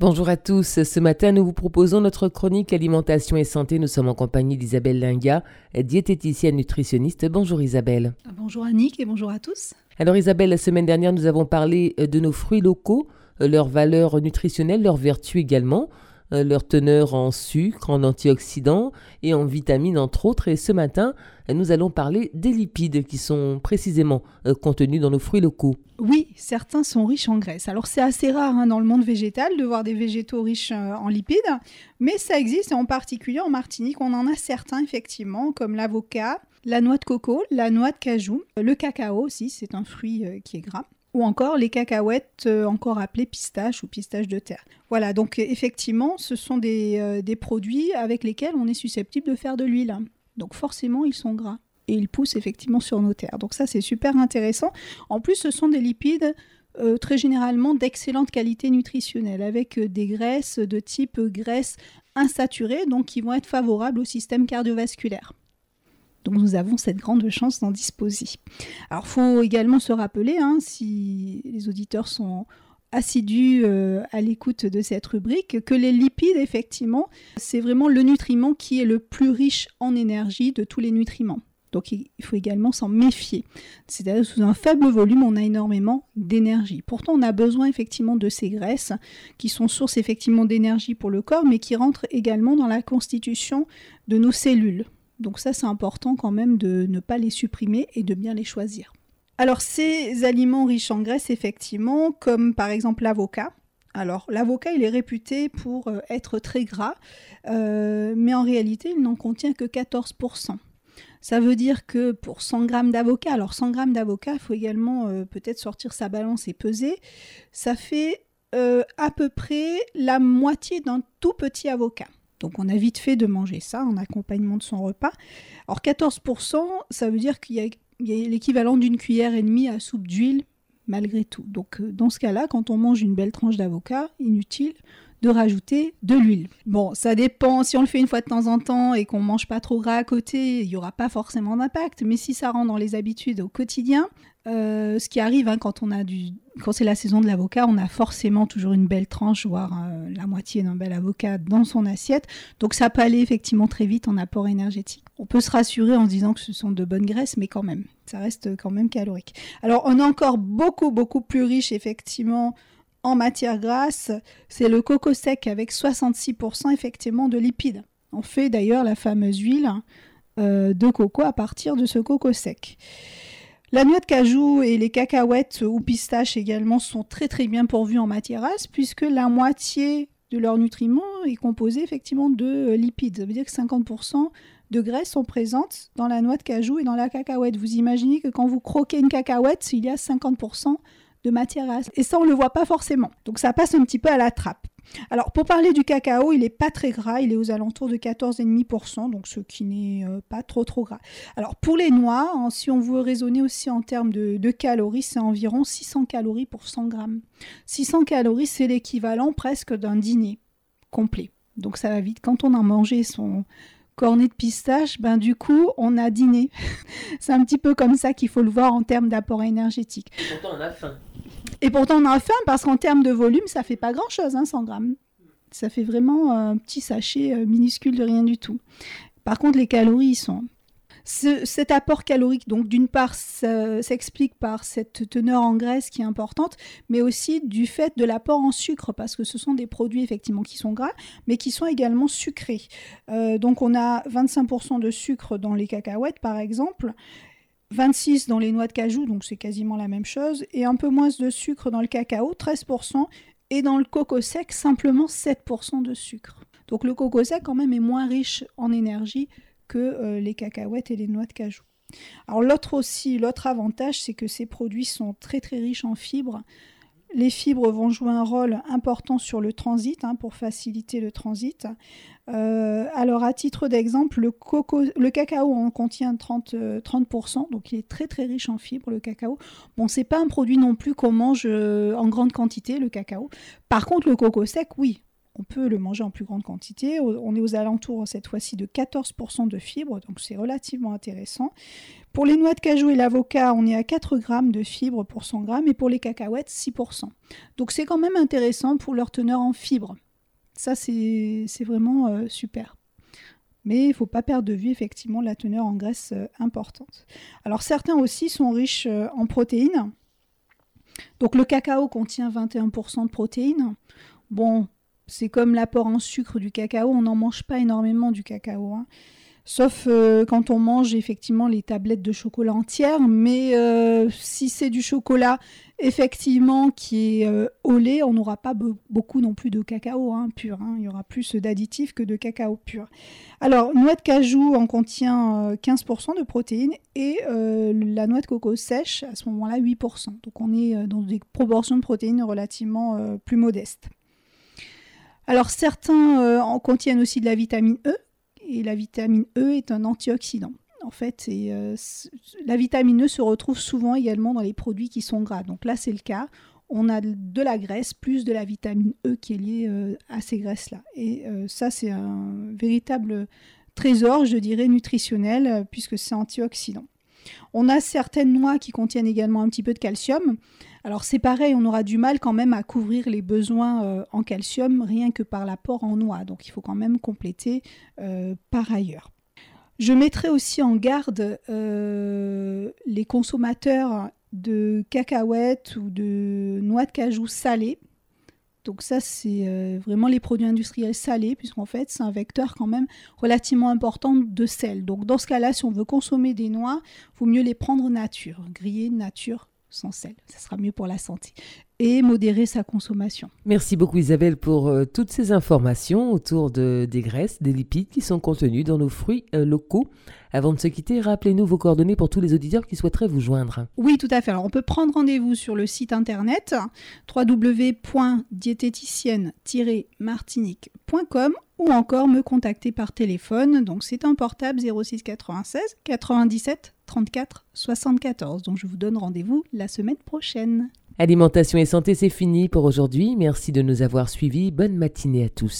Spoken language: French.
Bonjour à tous. Ce matin, nous vous proposons notre chronique alimentation et santé. Nous sommes en compagnie d'Isabelle Linga, diététicienne nutritionniste. Bonjour Isabelle. Bonjour Annick et bonjour à tous. Alors Isabelle, la semaine dernière, nous avons parlé de nos fruits locaux, leurs valeurs nutritionnelles, leurs vertus également. Euh, leur teneur en sucre, en antioxydants et en vitamines entre autres. Et ce matin, nous allons parler des lipides qui sont précisément euh, contenus dans nos fruits locaux. Oui, certains sont riches en graisse. Alors c'est assez rare hein, dans le monde végétal de voir des végétaux riches euh, en lipides, mais ça existe et en particulier en Martinique, on en a certains effectivement, comme l'avocat, la noix de coco, la noix de cajou, le cacao aussi, c'est un fruit qui est gras ou encore les cacahuètes, euh, encore appelées pistaches ou pistaches de terre. Voilà, donc effectivement, ce sont des, euh, des, produits avec lesquels on est susceptible de faire de l'huile. Donc forcément, ils sont gras. Et ils poussent effectivement sur nos terres. Donc ça, c'est super intéressant. En plus, ce sont des lipides euh, très généralement d'excellente qualité nutritionnelle, avec des graisses de type graisse insaturée, donc qui vont être favorables au système cardiovasculaire. Donc nous avons cette grande chance d'en disposer. Alors il faut également se rappeler, hein, si les auditeurs sont assidus euh, à l'écoute de cette rubrique, que les lipides, effectivement, c'est vraiment le nutriment qui est le plus riche en énergie de tous les nutriments. Donc il faut également s'en méfier. C'est-à-dire sous un faible volume, on a énormément d'énergie. Pourtant, on a besoin effectivement de ces graisses qui sont source effectivement d'énergie pour le corps, mais qui rentrent également dans la constitution de nos cellules. Donc ça, c'est important quand même de ne pas les supprimer et de bien les choisir. Alors ces aliments riches en graisse, effectivement, comme par exemple l'avocat. Alors l'avocat, il est réputé pour euh, être très gras, euh, mais en réalité, il n'en contient que 14%. Ça veut dire que pour 100 grammes d'avocat, alors 100 grammes d'avocat, il faut également euh, peut-être sortir sa balance et peser, ça fait à peu près la moitié d'un tout petit avocat. Donc on a vite fait de manger ça en accompagnement de son repas. Alors 14%, ça veut dire qu'il y a, l'équivalent d'une cuillère et demie à soupe d'huile malgré tout. Donc euh, dans ce cas-là, quand on mange une belle tranche d'avocat, inutile de rajouter de l'huile. Bon, ça dépend, si on le fait une fois de temps en temps et qu'on mange pas trop gras à côté, il n'y aura pas forcément d'impact, mais si ça rentre dans les habitudes au quotidien, euh, ce qui arrive hein, quand on a du, quand c'est la saison de l'avocat, on a forcément toujours une belle tranche, voire euh, la moitié d'un bel avocat dans son assiette. Donc ça peut aller effectivement très vite en apport énergétique. On peut se rassurer en se disant que ce sont de bonnes graisses, mais quand même, ça reste quand même calorique. Alors on est encore beaucoup beaucoup plus riche effectivement en matière grasse, c'est le coco sec avec 66% effectivement de lipides. On fait d'ailleurs la fameuse huile euh, de coco à partir de ce coco sec. La noix de cajou et les cacahuètes ou pistaches également sont très très bien pourvus en matière grasse puisque la moitié de leurs nutriments est composée effectivement de lipides. Ça veut dire que 50% de graisses sont présentes dans la noix de cajou et dans la cacahuète. Vous imaginez que quand vous croquez une cacahuète, il y a 50% de matière grasse. Et ça, on ne le voit pas forcément. Donc ça passe un petit peu à la trappe. Alors pour parler du cacao, il n'est pas très gras, il est aux alentours de 14,5%, donc ce qui n'est euh, pas trop trop gras. Alors pour les noix, hein, si on veut raisonner aussi en termes de, calories, c'est environ 600 calories pour 100 grammes. 600 calories, c'est l'équivalent presque d'un dîner complet. Donc ça va vite. Quand on a mangé son, cornet de pistache, ben du coup, on a dîné. c'est un petit peu comme ça qu'il faut le voir en termes d'apport énergétique. Et pourtant, on a faim. Et pourtant, on a faim parce qu'en termes de volume, ça fait pas grand-chose, hein, 100 grammes. Ça fait vraiment un petit sachet euh, minuscule de rien du tout. Par contre, les calories, ils cet apport calorique, donc d'une part, s'explique par cette teneur en graisse qui est importante, mais aussi du fait de l'apport en sucre, parce que ce sont des produits effectivement qui sont gras, mais qui sont également sucrés. Euh, donc on a 25% de sucre dans les cacahuètes, par exemple. 26% dans les noix de cajou, donc c'est quasiment la même chose, et un peu moins de sucre dans le cacao, 13%, et dans le coco sec, simplement 7% de sucre. Donc le coco sec quand même est moins riche en énergie que euh, les cacahuètes et les noix de cajou. Alors l'autre aussi, l'autre avantage, c'est que ces produits sont très très riches en fibres. Les fibres vont jouer un rôle important sur le transit hein, pour faciliter le transit. Euh, alors à titre d'exemple, le, cacao en contient 30, 30%, euh, donc il est très très riche en fibres le cacao. Bon, c'est pas un produit non plus qu'on mange en grande quantité le cacao. Par contre, le coco sec, oui, on peut le manger en plus grande quantité. On est aux alentours cette fois-ci de 14% de fibres, donc c'est relativement intéressant. Pour les noix de cajou et l'avocat, on est à 4 grammes de fibres pour 100 grammes et pour les cacahuètes, 6%. Donc c'est quand même intéressant pour leur teneur en fibres. Ça, c'est vraiment euh, super. Mais il ne faut pas perdre de vue effectivement la teneur en graisse euh, importante. Alors certains aussi sont riches euh, en protéines. Donc le cacao contient 21% de protéines. Bon, c'est comme l'apport en sucre du cacao, on n'en mange pas énormément du cacao. Hein. Sauf euh, quand on mange effectivement les tablettes de chocolat entières, mais euh, si c'est du chocolat effectivement qui est euh, au lait, on n'aura pas beaucoup non plus de cacao hein, pur. Hein. Il y aura plus d'additifs que de cacao pur. Alors, noix de cajou en contient 15% de protéines et la noix de coco sèche à ce moment-là 8%. Donc on est dans des proportions de protéines relativement plus modestes. Alors certains en contiennent aussi de la vitamine E et la vitamine E est un antioxydant. En fait, euh, la vitamine E se retrouve souvent également dans les produits qui sont gras. Donc là, c'est le cas. On a de la graisse plus de la vitamine E qui est liée euh, à ces graisses-là. Et euh, ça, c'est un véritable trésor, je dirais, nutritionnel, puisque c'est antioxydant. On a certaines noix qui contiennent également un petit peu de calcium. Alors c'est pareil, on aura du mal quand même à couvrir les besoins euh, en calcium rien que par l'apport en noix. Donc il faut quand même compléter euh, par ailleurs. Je mettrai aussi en garde euh, les consommateurs de cacahuètes ou de noix de cajou salées. Donc ça, c'est vraiment les produits industriels salés, puisqu'en fait, c'est un vecteur quand même relativement important de sel. Donc dans ce cas-là, si on veut consommer des noix, il vaut mieux les prendre nature, griller nature sans sel. Ça sera mieux pour la santé. Et modérer sa consommation. Merci beaucoup Isabelle pour euh, toutes ces informations autour de, des graisses, des lipides qui sont contenus dans nos fruits euh, locaux. Avant de se quitter, rappelez-nous vos coordonnées pour tous les auditeurs qui souhaiteraient vous joindre. Oui, tout à fait. Alors on peut prendre rendez-vous sur le site internet www.diététicienne-martinique.com ou encore me contacter par téléphone. Donc c'est un portable 06 96 97 34 74. Donc je vous donne rendez-vous la semaine prochaine. Alimentation et santé, c'est fini pour aujourd'hui. Merci de nous avoir suivis. Bonne matinée à tous.